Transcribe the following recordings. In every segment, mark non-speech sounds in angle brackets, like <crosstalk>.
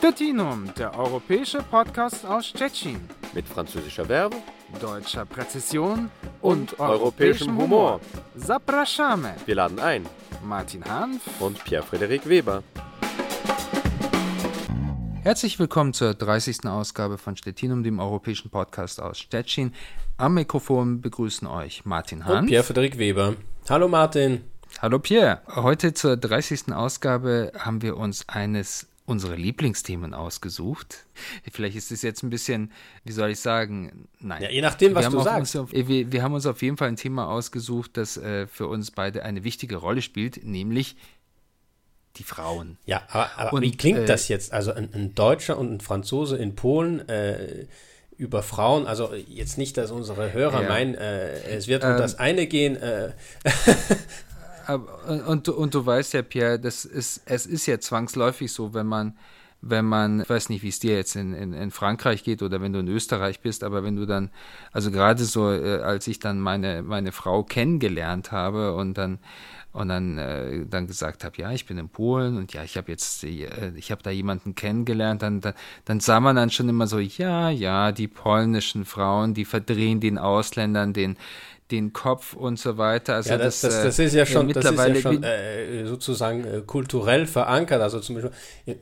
Stettinum, der europäische Podcast aus Stettin. Mit französischer Verbe, deutscher Präzision und, und europäischem Humor. Zapraszamy. Wir laden ein. Martin Hanf und Pierre-Frederik Weber. Herzlich willkommen zur 30. Ausgabe von Stettinum, dem europäischen Podcast aus Stettin. Am Mikrofon begrüßen euch Martin Hanf und Pierre-Frederik Weber. Hallo Martin. Hallo Pierre. Heute zur 30. Ausgabe haben wir uns eines unsere Lieblingsthemen ausgesucht. Vielleicht ist es jetzt ein bisschen, wie soll ich sagen, nein. Ja, je nachdem, was du sagst. Auf, wir, wir, haben uns auf jeden Fall ein Thema ausgesucht, das äh, für uns beide eine wichtige Rolle spielt, nämlich die Frauen. Ja, aber, aber und, wie klingt äh, das jetzt? Also ein, ein, Deutscher und ein Franzose in Polen äh, über Frauen, also jetzt nicht, dass unsere Hörer ja. meinen, äh, es wird um ähm, das eine gehen. <laughs> Äh, und, und du weißt ja, Pierre, das ist, es ist ja zwangsläufig so, wenn man, wenn man, ich weiß nicht, wie es dir jetzt in, in, in Frankreich geht oder wenn du in Österreich bist, aber wenn du dann, also gerade so, äh, als ich dann meine, meine Frau kennengelernt habe und dann und dann, äh, dann gesagt habe, ja, ich bin in Polen und ja, ich habe jetzt, äh, ich habe da jemanden kennengelernt, dann, dann, dann sah man dann schon immer so, ja, ja, die polnischen Frauen, die verdrehen den Ausländern den, den Kopf und so weiter. Also ja, das, das, das, ist ja schon, mittlerweile das ist ja schon äh, sozusagen äh, kulturell verankert. Also zum Beispiel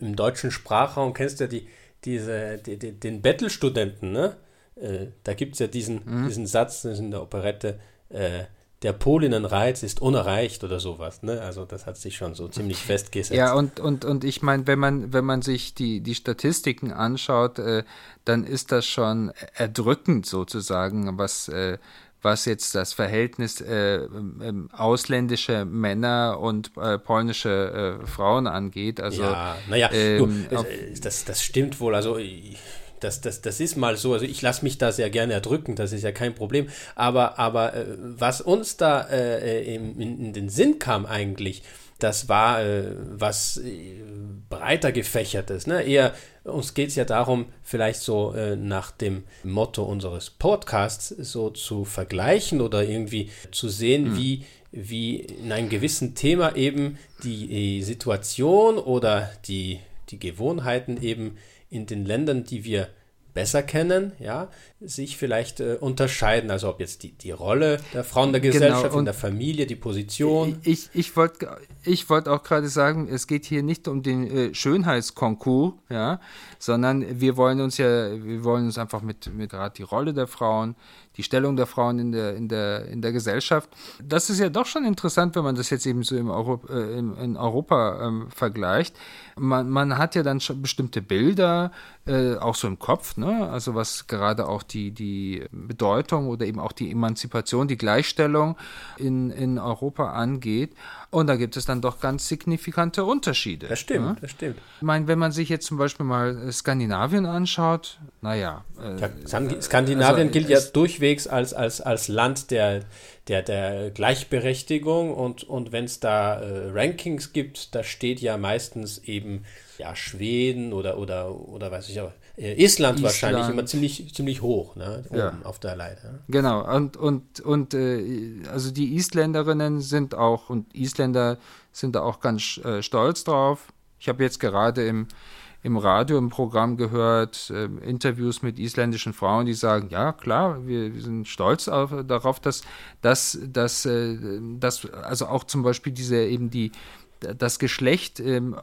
im deutschen Sprachraum kennst du ja die, diese, die, die, den Bettelstudenten, ne? Äh, da gibt es ja diesen, mhm. diesen Satz in der Operette, äh, der Polinnenreiz ist unerreicht oder sowas, ne? Also das hat sich schon so ziemlich festgesetzt. Ja, und, und, und ich meine, wenn man, wenn man sich die, die Statistiken anschaut, äh, dann ist das schon erdrückend sozusagen, was, äh, was jetzt das Verhältnis äh, äh, ausländische Männer und äh, polnische äh, Frauen angeht. Also, ja, naja, ähm, das, das stimmt wohl. Also das, das, das ist mal so. Also ich lasse mich da sehr gerne erdrücken, das ist ja kein Problem. Aber, aber äh, was uns da äh, in, in den Sinn kam eigentlich, das war äh, was äh, breiter gefächertes. Ne? Eher, uns geht es ja darum, vielleicht so äh, nach dem Motto unseres Podcasts so zu vergleichen oder irgendwie zu sehen, mhm. wie, wie in einem gewissen Thema eben die, die Situation oder die, die Gewohnheiten eben in den Ländern, die wir besser kennen, ja, sich vielleicht äh, unterscheiden. Also ob jetzt die, die Rolle der Frauen der genau, Gesellschaft, genau. in der Familie, die Position. Ich, ich wollte ich wollt auch gerade sagen, es geht hier nicht um den äh, Schönheitskonkurs, ja, sondern wir wollen uns ja, wir wollen uns einfach mit, mit gerade die Rolle der Frauen, die Stellung der Frauen in der, in der, in der Gesellschaft. Das ist ja doch schon interessant, wenn man das jetzt eben so im Euro, äh, in, in Europa ähm, vergleicht. Man, man hat ja dann schon bestimmte Bilder, äh, auch so im Kopf, ne? also was gerade auch die, die Bedeutung oder eben auch die Emanzipation, die Gleichstellung in, in Europa angeht. Und da gibt es dann doch ganz signifikante Unterschiede. Das stimmt, ja? das stimmt. Ich meine, wenn man sich jetzt zum Beispiel mal Skandinavien anschaut, naja. Äh, ja, Skandinavien also, gilt ja durchwegs als, als, als Land der, der, der Gleichberechtigung und, und wenn es da äh, Rankings gibt, da steht ja meistens eben ja, Schweden oder, oder, oder weiß ich auch, äh, Island, Island, wahrscheinlich immer ziemlich, ziemlich hoch, ne? Oben ja. auf der Leiter. Genau, und, und, und äh, also die Isländerinnen sind auch und Isländer sind da auch ganz äh, stolz drauf. Ich habe jetzt gerade im, im Radio im Programm gehört, äh, Interviews mit isländischen Frauen, die sagen, ja klar, wir, wir sind stolz auf, darauf, dass, dass, dass, äh, dass also auch zum Beispiel diese eben die das Geschlecht ähm,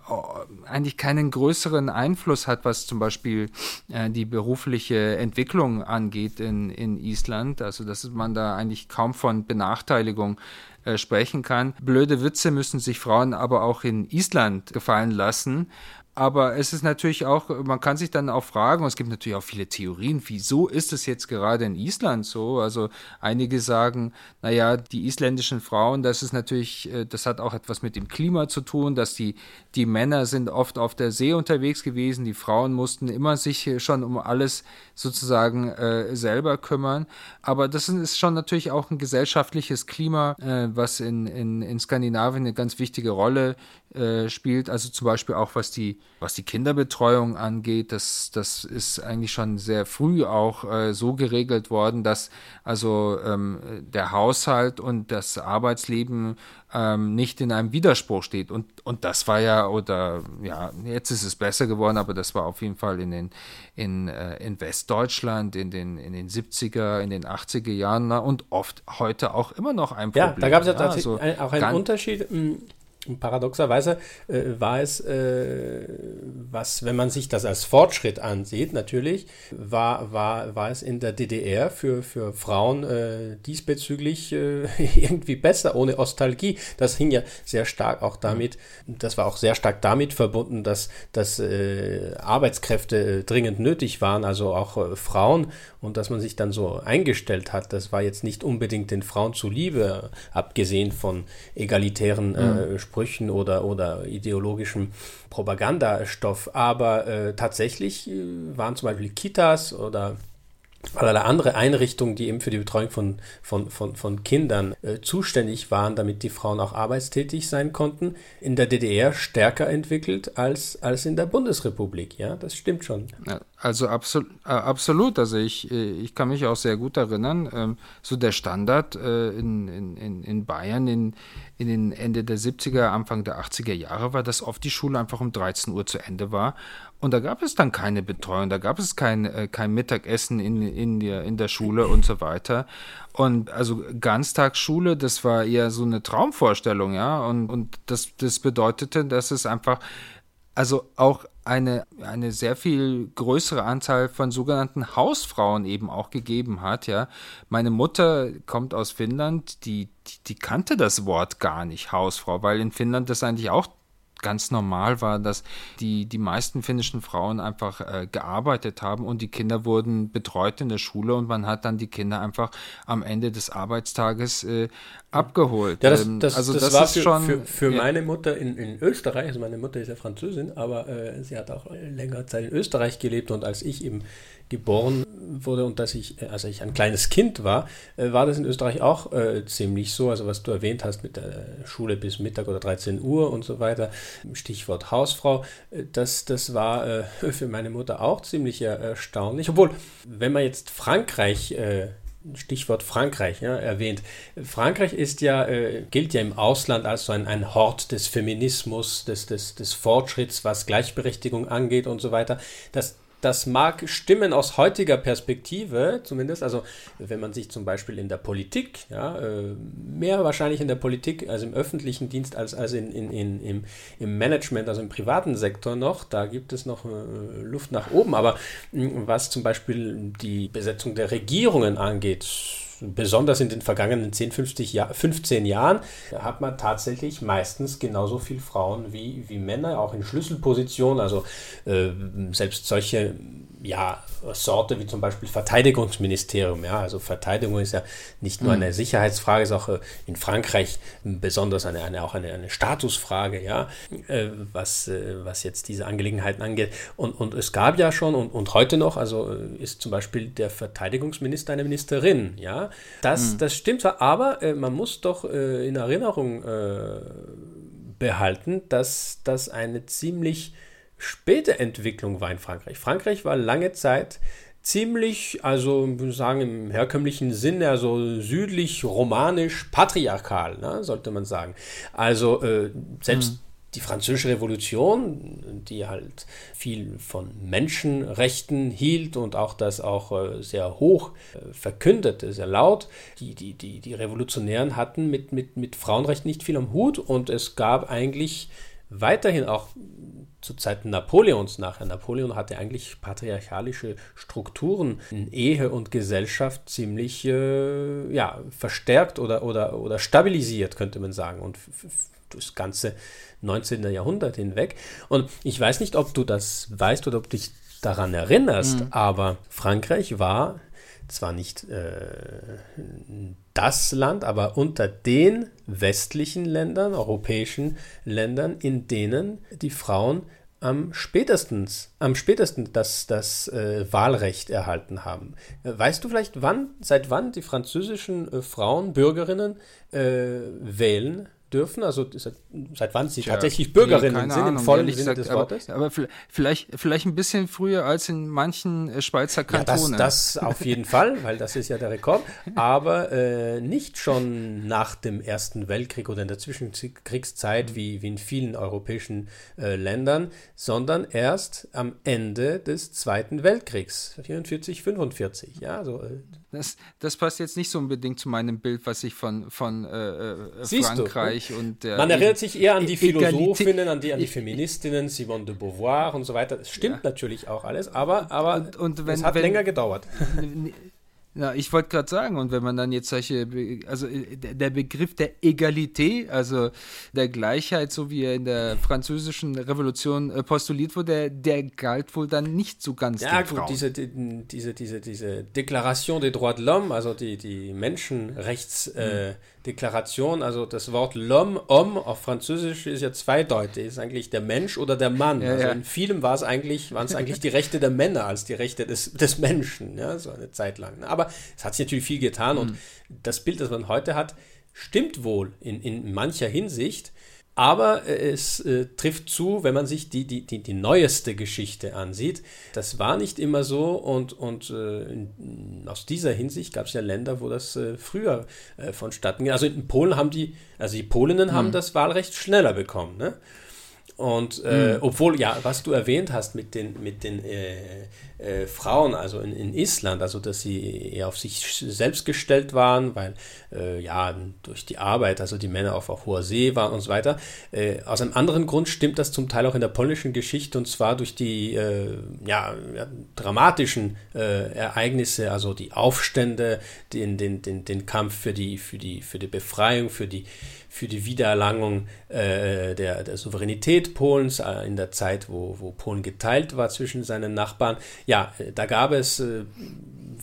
eigentlich keinen größeren Einfluss hat, was zum Beispiel äh, die berufliche Entwicklung angeht in, in Island. Also dass man da eigentlich kaum von Benachteiligung äh, sprechen kann. Blöde Witze müssen sich Frauen aber auch in Island gefallen lassen. Aber es ist natürlich auch, man kann sich dann auch fragen, es gibt natürlich auch viele Theorien, wieso ist es jetzt gerade in Island so? Also einige sagen, naja, die isländischen Frauen, das ist natürlich, äh, das hat auch etwas mit dem Klima zu tun, dass die, die Männer sind oft auf der See unterwegs gewesen, die Frauen mussten immer sich schon um alles sozusagen äh, selber kümmern. Aber das ist schon natürlich auch ein gesellschaftliches Klima, äh, was in, in, in Skandinavien eine ganz wichtige Rolle äh, spielt. Also zum Beispiel auch was die, was die Kinderbetreuung angeht, das, das ist eigentlich schon sehr früh auch äh, so geregelt worden, dass also ähm, der Haushalt und das Arbeitsleben ähm, nicht in einem Widerspruch steht. Und, und das war ja, oder ja, jetzt ist es besser geworden, aber das war auf jeden Fall in, den, in, äh, in Westdeutschland in den, in den 70er, in den 80er Jahren na, und oft heute auch immer noch ein Problem. Ja, da gab es ja, ja also auch einen Unterschied. Paradoxerweise äh, war es, äh, was, wenn man sich das als Fortschritt ansieht, natürlich, war, war, war es in der DDR für, für Frauen äh, diesbezüglich äh, <laughs> irgendwie besser, ohne Ostalgie. Das hing ja sehr stark auch damit, das war auch sehr stark damit verbunden, dass, dass äh, Arbeitskräfte dringend nötig waren, also auch äh, Frauen, und dass man sich dann so eingestellt hat. Das war jetzt nicht unbedingt den Frauen zuliebe, abgesehen von egalitären mhm Sprüchen oder, oder ideologischem Propagandastoff. Aber äh, tatsächlich äh, waren zum Beispiel Kitas oder allerlei andere Einrichtungen, die eben für die Betreuung von, von, von, von Kindern äh, zuständig waren, damit die Frauen auch arbeitstätig sein konnten, in der DDR stärker entwickelt als, als in der Bundesrepublik. Ja, das stimmt schon. Also absolut, äh, absolut. Also ich, äh, ich kann mich auch sehr gut erinnern, ähm, so der Standard äh, in, in, in Bayern in, in den Ende der 70er, Anfang der 80er Jahre war, dass oft die Schule einfach um 13 Uhr zu Ende war und da gab es dann keine Betreuung, da gab es kein, äh, kein Mittagessen in, in, der, in der Schule und so weiter. Und also Ganztagsschule, das war eher so eine Traumvorstellung, ja. Und, und das, das bedeutete, dass es einfach, also auch eine, eine sehr viel größere Anzahl von sogenannten Hausfrauen eben auch gegeben hat, ja. Meine Mutter kommt aus Finnland, die, die, die kannte das Wort gar nicht, Hausfrau, weil in Finnland das eigentlich auch ganz normal war, dass die, die meisten finnischen Frauen einfach äh, gearbeitet haben und die Kinder wurden betreut in der Schule und man hat dann die Kinder einfach am Ende des Arbeitstages äh, abgeholt. Ja, das, ähm, das, also das, das war für, schon, für, für ja. meine Mutter in, in Österreich, also meine Mutter ist ja Französin, aber äh, sie hat auch längere Zeit in Österreich gelebt und als ich eben geboren wurde und dass ich, äh, als ich ein kleines Kind war, äh, war das in Österreich auch äh, ziemlich so. Also was du erwähnt hast mit der Schule bis Mittag oder 13 Uhr und so weiter, Stichwort Hausfrau, äh, das, das war äh, <laughs> für meine Mutter auch ziemlich erstaunlich. Obwohl, wenn man jetzt Frankreich äh, Stichwort Frankreich ja, erwähnt. Frankreich ist ja, äh, gilt ja im Ausland als so ein, ein Hort des Feminismus, des, des, des Fortschritts, was Gleichberechtigung angeht und so weiter. Das das mag stimmen aus heutiger Perspektive, zumindest. Also, wenn man sich zum Beispiel in der Politik, ja, äh, mehr wahrscheinlich in der Politik, also im öffentlichen Dienst, als, als in, in, in, im, im Management, also im privaten Sektor noch, da gibt es noch äh, Luft nach oben. Aber was zum Beispiel die Besetzung der Regierungen angeht, besonders in den vergangenen 10, 50 Jahr, 15 Jahren hat man tatsächlich meistens genauso viele Frauen wie, wie Männer, auch in Schlüsselpositionen. Also äh, selbst solche ja, Sorte wie zum Beispiel Verteidigungsministerium. Ja, also Verteidigung ist ja nicht nur eine mhm. Sicherheitsfrage, ist auch äh, in Frankreich besonders eine, eine, auch eine, eine Statusfrage, ja, äh, was, äh, was jetzt diese Angelegenheiten angeht. Und, und es gab ja schon und, und heute noch, also ist zum Beispiel der Verteidigungsminister eine Ministerin, ja. Das, mhm. das stimmt zwar, aber man muss doch in Erinnerung behalten, dass das eine ziemlich späte Entwicklung war in Frankreich. Frankreich war lange Zeit ziemlich, also sagen im herkömmlichen Sinne, also südlich, romanisch, patriarchal, ne, sollte man sagen. Also äh, selbst mhm. die französische Revolution, die halt viel von Menschenrechten hielt und auch das auch äh, sehr hoch äh, verkündete, sehr laut, die, die, die, die Revolutionären hatten mit, mit, mit Frauenrechten nicht viel am Hut und es gab eigentlich weiterhin auch zu Zeiten Napoleons nachher. Napoleon hatte eigentlich patriarchalische Strukturen in Ehe und Gesellschaft ziemlich äh, ja, verstärkt oder, oder, oder stabilisiert, könnte man sagen. Und das ganze 19. Jahrhundert hinweg. Und ich weiß nicht, ob du das weißt oder ob du dich daran erinnerst, mhm. aber Frankreich war zwar nicht äh, das Land, aber unter den westlichen Ländern, europäischen Ländern, in denen die Frauen am spätesten, am spätesten das, das äh, Wahlrecht erhalten haben. Weißt du vielleicht, wann, seit wann die französischen äh, Frauen, Bürgerinnen äh, wählen dürfen? Also seit, wann sie Tja, tatsächlich Bürgerinnen nee, sind, Ahnung, im vollen Sinne gesagt, des aber, Wortes? Aber vielleicht, vielleicht ein bisschen früher als in manchen äh, Schweizer Kantonen. Ja, das, das auf jeden Fall, weil das ist ja der Rekord. Aber äh, nicht schon nach dem Ersten Weltkrieg oder in der Zwischenkriegszeit wie, wie in vielen europäischen äh, Ländern, sondern erst am Ende des Zweiten Weltkriegs, 44, 45. Ja, so, äh, das, das passt jetzt nicht so unbedingt zu meinem Bild, was ich von, von äh, äh Frankreich du, und der. Man erinnert sich eher an die Philosophinnen, an die, an die Feministinnen, Simone de Beauvoir und so weiter. Das stimmt ja. natürlich auch alles, aber, aber und, und wenn, es hat wenn, länger gedauert. <laughs> Ja, ich wollte gerade sagen, und wenn man dann jetzt solche, also äh, der Begriff der Egalité, also der Gleichheit, so wie er in der französischen Revolution äh, postuliert wurde, der, der galt wohl dann nicht so ganz Ja, gut, Frauen. diese, diese, diese, diese Deklaration des Droits de l'Homme, also die, die Menschenrechtsdeklaration, äh, also das Wort l'homme, homme auf Französisch ist ja zweideutig, ist eigentlich der Mensch oder der Mann. Ja, also ja. in vielem war es eigentlich, waren es eigentlich die Rechte der Männer als die Rechte des, des Menschen, ja, so eine Zeit lang. Aber es hat sich natürlich viel getan mhm. und das Bild, das man heute hat, stimmt wohl in, in mancher Hinsicht. Aber es äh, trifft zu, wenn man sich die, die, die, die neueste Geschichte ansieht. Das war nicht immer so und, und äh, aus dieser Hinsicht gab es ja Länder, wo das äh, früher äh, vonstatten ging. Also in Polen haben die, also die Polinnen mhm. haben das Wahlrecht schneller bekommen. Ne? Und äh, mhm. obwohl, ja, was du erwähnt hast mit den, mit den äh, äh, Frauen, also in, in Island, also dass sie eher auf sich selbst gestellt waren, weil äh, ja, durch die Arbeit, also die Männer auf, auf hoher See waren und so weiter. Äh, aus einem anderen Grund stimmt das zum Teil auch in der polnischen Geschichte und zwar durch die äh, ja, ja, dramatischen Ereignisse, also die Aufstände, den, den, den, den Kampf für die, für, die, für die Befreiung, für die für die Wiedererlangung äh, der, der Souveränität Polens äh, in der Zeit, wo, wo Polen geteilt war zwischen seinen Nachbarn. Ja, äh, da gab es äh,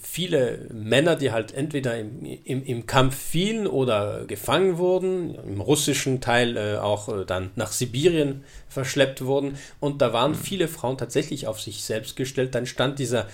viele Männer, die halt entweder im, im, im Kampf fielen oder gefangen wurden, im russischen Teil äh, auch äh, dann nach Sibirien verschleppt wurden. Und da waren viele Frauen tatsächlich auf sich selbst gestellt. Dann stand dieser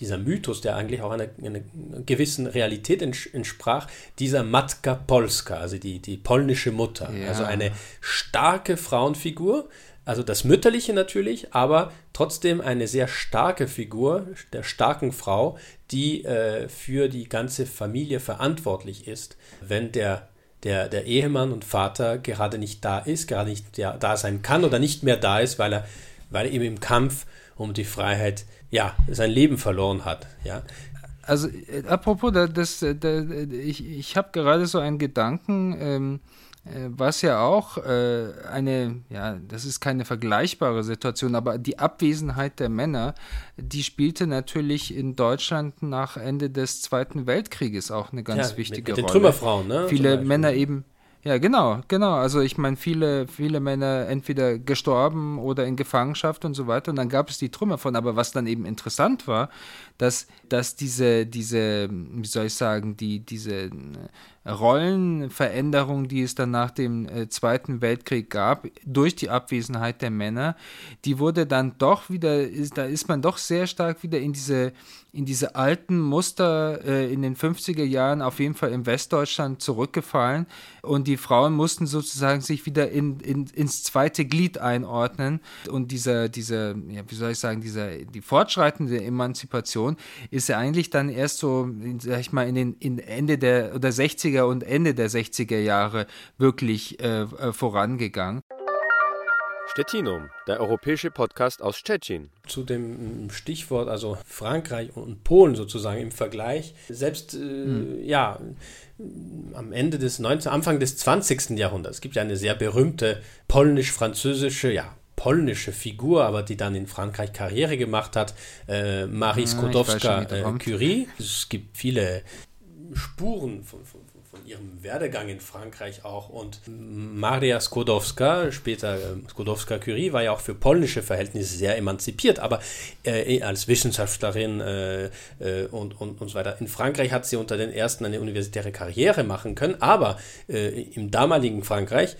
dieser Mythos, der eigentlich auch einer, einer gewissen Realität entsprach, dieser Matka Polska, also die, die polnische Mutter. Ja. Also eine starke Frauenfigur, also das Mütterliche natürlich, aber trotzdem eine sehr starke Figur der starken Frau, die äh, für die ganze Familie verantwortlich ist, wenn der der, der Ehemann und Vater gerade nicht da ist, gerade nicht da sein kann oder nicht mehr da ist, weil er, weil er eben im Kampf um die Freiheit ja, sein Leben verloren hat. Ja. Also äh, apropos, da, das, äh, da, ich, ich habe gerade so einen Gedanken, ähm, äh, was ja auch äh, eine, ja, das ist keine vergleichbare Situation, aber die Abwesenheit der Männer, die spielte natürlich in Deutschland nach Ende des Zweiten Weltkrieges auch eine ganz ja, wichtige mit, mit Rolle. Den Trümmerfrauen, ne? Viele Männer eben ja, genau, genau. Also ich meine, viele, viele Männer entweder gestorben oder in Gefangenschaft und so weiter. Und dann gab es die Trümmer von. Aber was dann eben interessant war, dass, dass diese, diese, wie soll ich sagen, die, diese Rollenveränderung, die es dann nach dem äh, Zweiten Weltkrieg gab, durch die Abwesenheit der Männer, die wurde dann doch wieder, ist, da ist man doch sehr stark wieder in diese, in diese alten Muster äh, in den 50er Jahren, auf jeden Fall in Westdeutschland zurückgefallen. Und die Frauen mussten sozusagen sich wieder in, in, ins zweite Glied einordnen. Und dieser, dieser, ja, wie soll ich sagen, dieser, die fortschreitende Emanzipation ist ja eigentlich dann erst so, sag ich mal, in den in Ende der oder 60er 50er und Ende der 60er Jahre wirklich äh, äh, vorangegangen. Stettinum, der europäische Podcast aus Stettin. Zu dem Stichwort, also Frankreich und Polen sozusagen im Vergleich. Selbst, äh, hm. ja, am Ende des 19., Anfang des 20. Jahrhunderts. Es gibt ja eine sehr berühmte polnisch-französische, ja, polnische Figur, aber die dann in Frankreich Karriere gemacht hat, äh, Marie ah, Skłodowska-Curie. Äh, es gibt viele Spuren von, von, von ihrem Werdegang in Frankreich auch. Und Maria Skłodowska, später äh, Skłodowska-Curie, war ja auch für polnische Verhältnisse sehr emanzipiert, aber äh, eh als Wissenschaftlerin äh, äh, und, und, und so weiter. In Frankreich hat sie unter den ersten eine universitäre Karriere machen können, aber äh, im damaligen Frankreich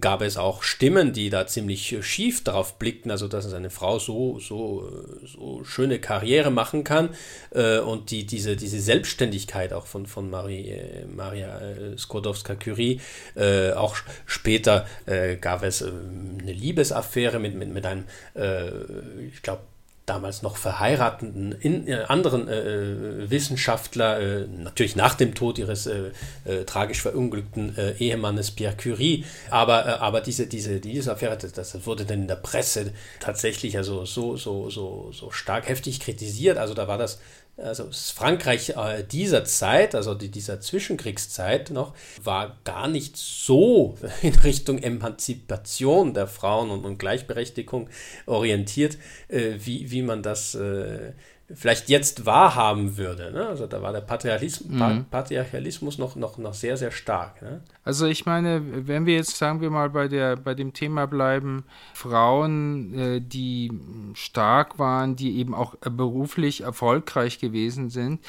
gab es auch Stimmen, die da ziemlich äh, schief darauf blickten, also dass eine Frau so, so, äh, so schöne Karriere machen kann äh, und die, diese, diese Selbstständigkeit auch von, von Marie, äh, Maria Skłodowska-Curie, äh, auch später äh, gab es eine Liebesaffäre mit, mit, mit einem, ich glaube, damals noch verheirateten in, äh, anderen äh, äh, Wissenschaftler, äh, natürlich nach dem Tod ihres äh, äh, tragisch verunglückten Ehemannes Pierre Curie. Aber, aber diese, diese, diese Affäre, das, das, wurde dann in der Presse tatsächlich also so, so, so, so stark heftig kritisiert. Also da war das also Frankreich äh, dieser Zeit, also die, dieser Zwischenkriegszeit noch, war gar nicht so <laughs> in Richtung Emanzipation der Frauen und, und Gleichberechtigung orientiert, äh, wie, wie man das äh, vielleicht jetzt wahrhaben würde. Ne? Also da war der Patriarchalismus, mhm. Patriarchalismus noch, noch, noch sehr, sehr stark. Ne? Also ich meine, wenn wir jetzt, sagen wir mal, bei, der, bei dem Thema bleiben, Frauen, äh, die stark waren, die eben auch beruflich erfolgreich gewesen sind,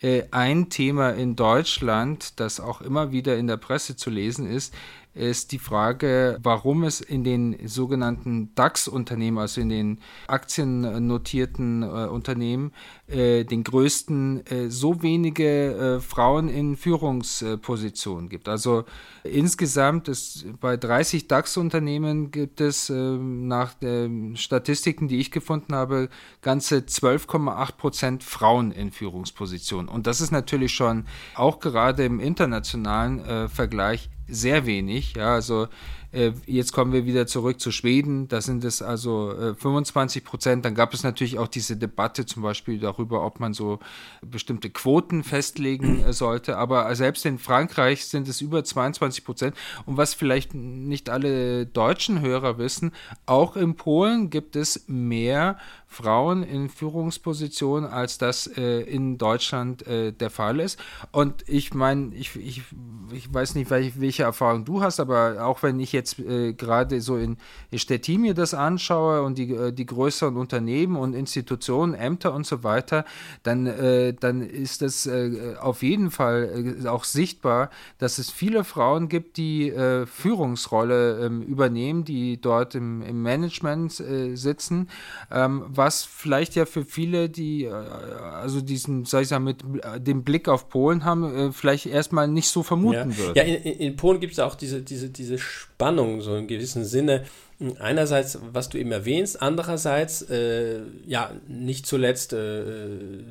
äh, ein Thema in Deutschland, das auch immer wieder in der Presse zu lesen ist, ist die Frage, warum es in den sogenannten DAX-Unternehmen, also in den aktiennotierten äh, Unternehmen, äh, den größten, äh, so wenige äh, Frauen in Führungspositionen gibt. Also insgesamt ist bei 30 DAX-Unternehmen gibt es ähm, nach den Statistiken, die ich gefunden habe, ganze 12,8 Prozent Frauen in Führungspositionen. Und das ist natürlich schon auch gerade im internationalen äh, Vergleich sehr wenig. Ja, also äh, jetzt kommen wir wieder zurück zu Schweden, da sind es also äh, 25 Prozent. Dann gab es natürlich auch diese Debatte zum Beispiel darüber, ob man so bestimmte Quoten festlegen äh, sollte. Aber selbst in Frankreich sind es über 22 Prozent. Und was vielleicht nicht alle deutschen Hörer wissen, auch in Polen gibt es mehr Frauen in Führungspositionen, als das äh, in Deutschland äh, der Fall ist. Und ich meine, ich, ich, ich weiß nicht, welche, welche Erfahrung du hast, aber auch wenn ich jetzt äh, gerade so in Stettin mir das anschaue und die, äh, die größeren Unternehmen und Institutionen, Ämter und so weiter, dann, äh, dann ist es äh, auf jeden Fall auch sichtbar, dass es viele Frauen gibt, die Führungsrolle ähm, übernehmen, die dort im, im Management sitzen. Ähm, was vielleicht ja für viele, die äh, also diesen, sag ich mal, mit äh, dem Blick auf Polen haben, äh, vielleicht erstmal nicht so vermuten ja. würden. Ja, in, in Polen gibt es auch diese, diese, diese Spannung, so in gewissem Sinne. Einerseits, was du eben erwähnst, andererseits, äh, ja, nicht zuletzt äh,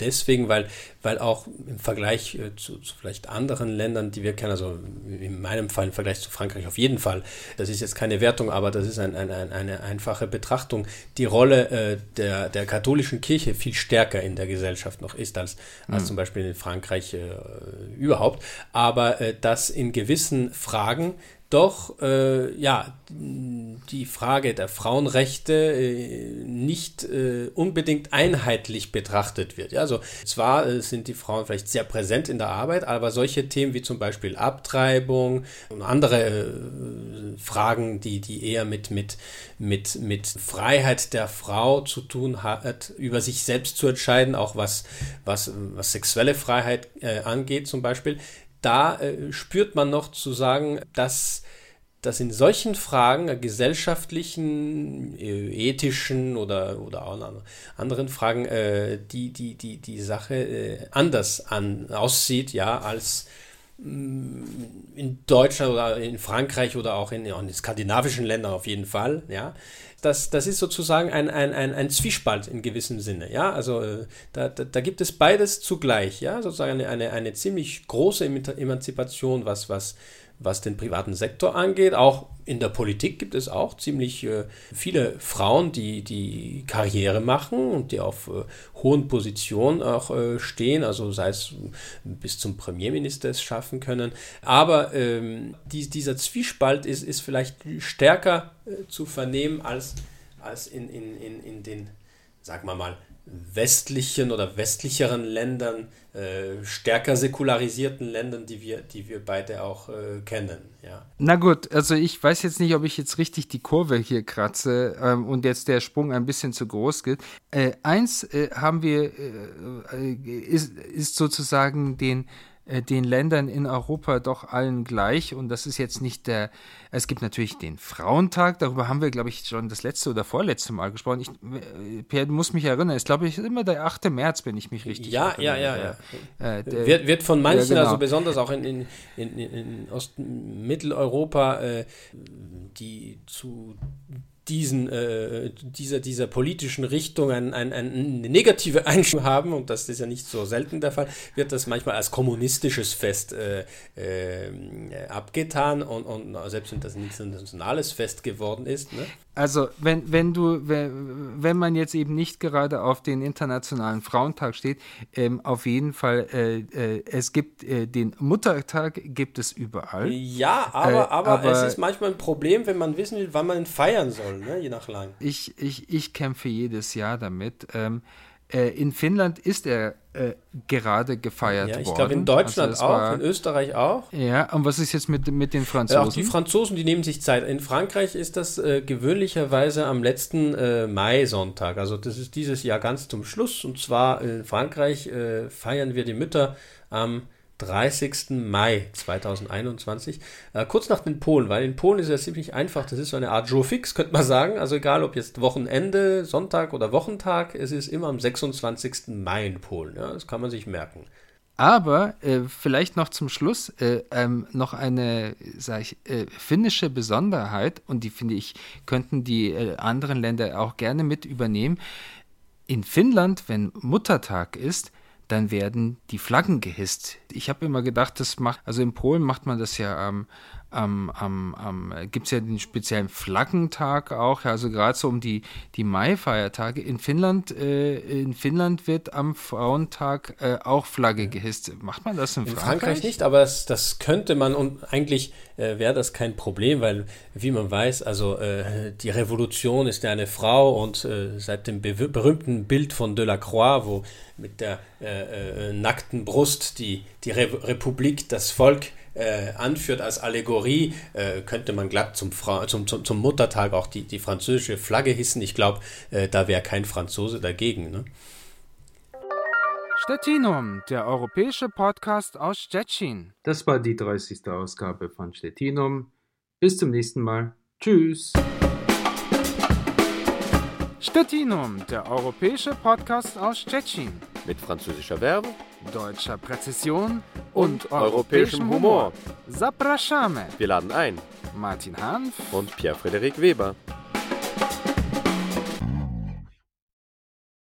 deswegen, weil, weil auch im Vergleich äh, zu, zu, vielleicht anderen Ländern, die wir kennen, also in meinem Fall im Vergleich zu Frankreich auf jeden Fall, das ist jetzt keine Wertung, aber das ist ein, ein, ein, eine einfache Betrachtung, die Rolle äh, der, der katholischen Kirche viel stärker in der Gesellschaft noch ist als, mhm. als zum Beispiel in Frankreich äh, überhaupt, aber äh, dass in gewissen Fragen doch äh, ja die Frage der Frauenrechte äh, nicht äh, unbedingt einheitlich betrachtet wird. Ja, also zwar äh, sind die Frauen vielleicht sehr präsent in der Arbeit, aber solche Themen wie zum Beispiel Abtreibung und andere äh, Fragen, die die eher mit mit mit mit Freiheit der Frau zu tun hat, über sich selbst zu entscheiden, auch was was was sexuelle Freiheit äh, angeht zum Beispiel, da äh, spürt man noch zu sagen, dass dass in solchen Fragen, äh, gesellschaftlichen, äh, ethischen oder, oder auch anderen Fragen, äh, die, die, die, die Sache äh, anders an, aussieht, ja, als mm, in Deutschland oder in Frankreich oder auch in, in skandinavischen Ländern auf jeden Fall, ja. Das, das ist sozusagen ein, ein, ein, ein Zwiespalt in gewissem Sinne, ja. Also äh, da, da, da, gibt es beides zugleich, ja, sozusagen eine, eine, eine ziemlich große Emanzipation, was, was was den privaten Sektor angeht. Auch in der Politik gibt es auch ziemlich äh, viele Frauen, die, die Karriere machen und die auf äh, hohen Positionen auch äh, stehen, also sei es bis zum Premierminister es schaffen können. Aber ähm, die, dieser Zwiespalt ist, ist vielleicht stärker äh, zu vernehmen als, als in, in, in, in den, sagen wir mal, westlichen oder westlicheren Ländern, äh, stärker säkularisierten Ländern, die wir, die wir beide auch äh, kennen. Ja. Na gut, also ich weiß jetzt nicht, ob ich jetzt richtig die Kurve hier kratze ähm, und jetzt der Sprung ein bisschen zu groß geht. Äh, eins äh, haben wir, äh, äh, ist, ist sozusagen den den Ländern in Europa doch allen gleich. Und das ist jetzt nicht der, es gibt natürlich den Frauentag, darüber haben wir, glaube ich, schon das letzte oder vorletzte Mal gesprochen. Ich, äh, Per, du musst mich erinnern, ist, glaube ich, immer der 8. März, wenn ich mich richtig ja, erinnere. Ja, ja, ja. Äh, der, wird, wird von manchen, ja, genau. also besonders auch in, in, in, in Ost-Mitteleuropa, äh, die zu diesen, äh, dieser, dieser politischen Richtung ein, ein, eine negative Einstellung haben, und das ist ja nicht so selten der Fall, wird das manchmal als kommunistisches Fest äh, äh, abgetan und, und selbst wenn das ein internationales Fest geworden ist. Ne? Also wenn, wenn du, wenn man jetzt eben nicht gerade auf den Internationalen Frauentag steht, ähm, auf jeden Fall, äh, äh, es gibt äh, den Muttertag, gibt es überall. Ja, aber, aber, aber, es ist manchmal ein Problem, wenn man wissen will, wann man ihn feiern soll, ne? je nach lang. Ich, ich, ich kämpfe jedes Jahr damit. Ähm, äh, in Finnland ist er äh, gerade gefeiert ja, ich worden. Ich glaube in Deutschland also auch, war, in Österreich auch. Ja, und was ist jetzt mit, mit den Franzosen? Ja, auch die Franzosen, die nehmen sich Zeit. In Frankreich ist das äh, gewöhnlicherweise am letzten äh, Mai-Sonntag. Also das ist dieses Jahr ganz zum Schluss. Und zwar in Frankreich äh, feiern wir die Mütter am 30. Mai 2021, äh, kurz nach den Polen, weil in Polen ist es ja ziemlich einfach, das ist so eine Art Jour fix, könnte man sagen, also egal ob jetzt Wochenende, Sonntag oder Wochentag, es ist immer am 26. Mai in Polen, ja, das kann man sich merken. Aber äh, vielleicht noch zum Schluss äh, ähm, noch eine, sag ich, äh, finnische Besonderheit und die finde ich, könnten die äh, anderen Länder auch gerne mit übernehmen. In Finnland, wenn Muttertag ist, dann werden die Flaggen gehisst. Ich habe immer gedacht, das macht, also in Polen macht man das ja am, am, am, am gibt es ja den speziellen Flaggentag auch, also gerade so um die, die Mai-Feiertage. In Finnland, äh, in Finnland wird am Frauentag äh, auch Flagge gehisst. Macht man das in, in Frankreich? Frankreich nicht, aber das, das könnte man und eigentlich äh, wäre das kein Problem, weil, wie man weiß, also äh, die Revolution ist ja eine Frau und äh, seit dem berühmten Bild von Delacroix, wo mit der äh, nackten Brust die, die Re Republik das Volk äh, anführt als Allegorie, äh, könnte man glatt zum, Fra zum, zum, zum, Muttertag auch die, die französische Flagge hissen. Ich glaube, äh, da wäre kein Franzose dagegen. Ne? Stettinum, der europäische Podcast aus Stettin. Das war die 30. Ausgabe von Stettinum. Bis zum nächsten Mal. Tschüss. Stettinum, der europäische Podcast aus Stettin. Mit französischer Werbung deutscher Präzision und, und europäischem Humor. Zapraszamy. Wir laden ein. Martin Hanf und Pierre-Frederik Weber.